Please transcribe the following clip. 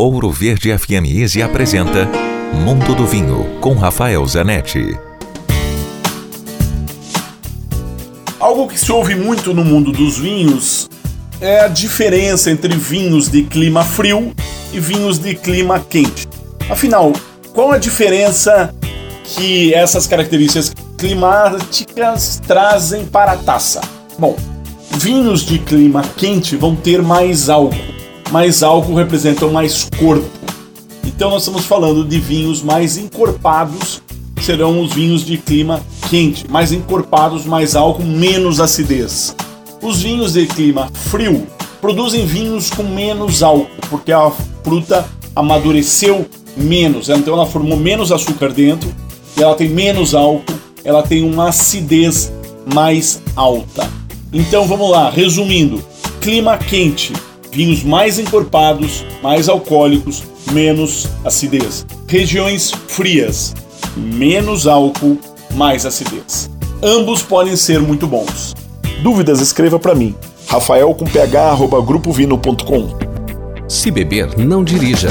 Ouro Verde FM Easy apresenta Mundo do Vinho com Rafael Zanetti. Algo que se ouve muito no mundo dos vinhos é a diferença entre vinhos de clima frio e vinhos de clima quente. Afinal, qual a diferença que essas características climáticas trazem para a taça? Bom, vinhos de clima quente vão ter mais álcool mais álcool representam mais corpo. Então nós estamos falando de vinhos mais encorpados, serão os vinhos de clima quente, mais encorpados, mais álcool, menos acidez. Os vinhos de clima frio produzem vinhos com menos álcool, porque a fruta amadureceu menos, então ela formou menos açúcar dentro, ela tem menos álcool, ela tem uma acidez mais alta. Então vamos lá, resumindo: clima quente, vinhos mais encorpados, mais alcoólicos, menos acidez. Regiões frias, menos álcool, mais acidez. Ambos podem ser muito bons. Dúvidas, escreva para mim. Rafael com ph, arroba grupovino.com. Se beber, não dirija.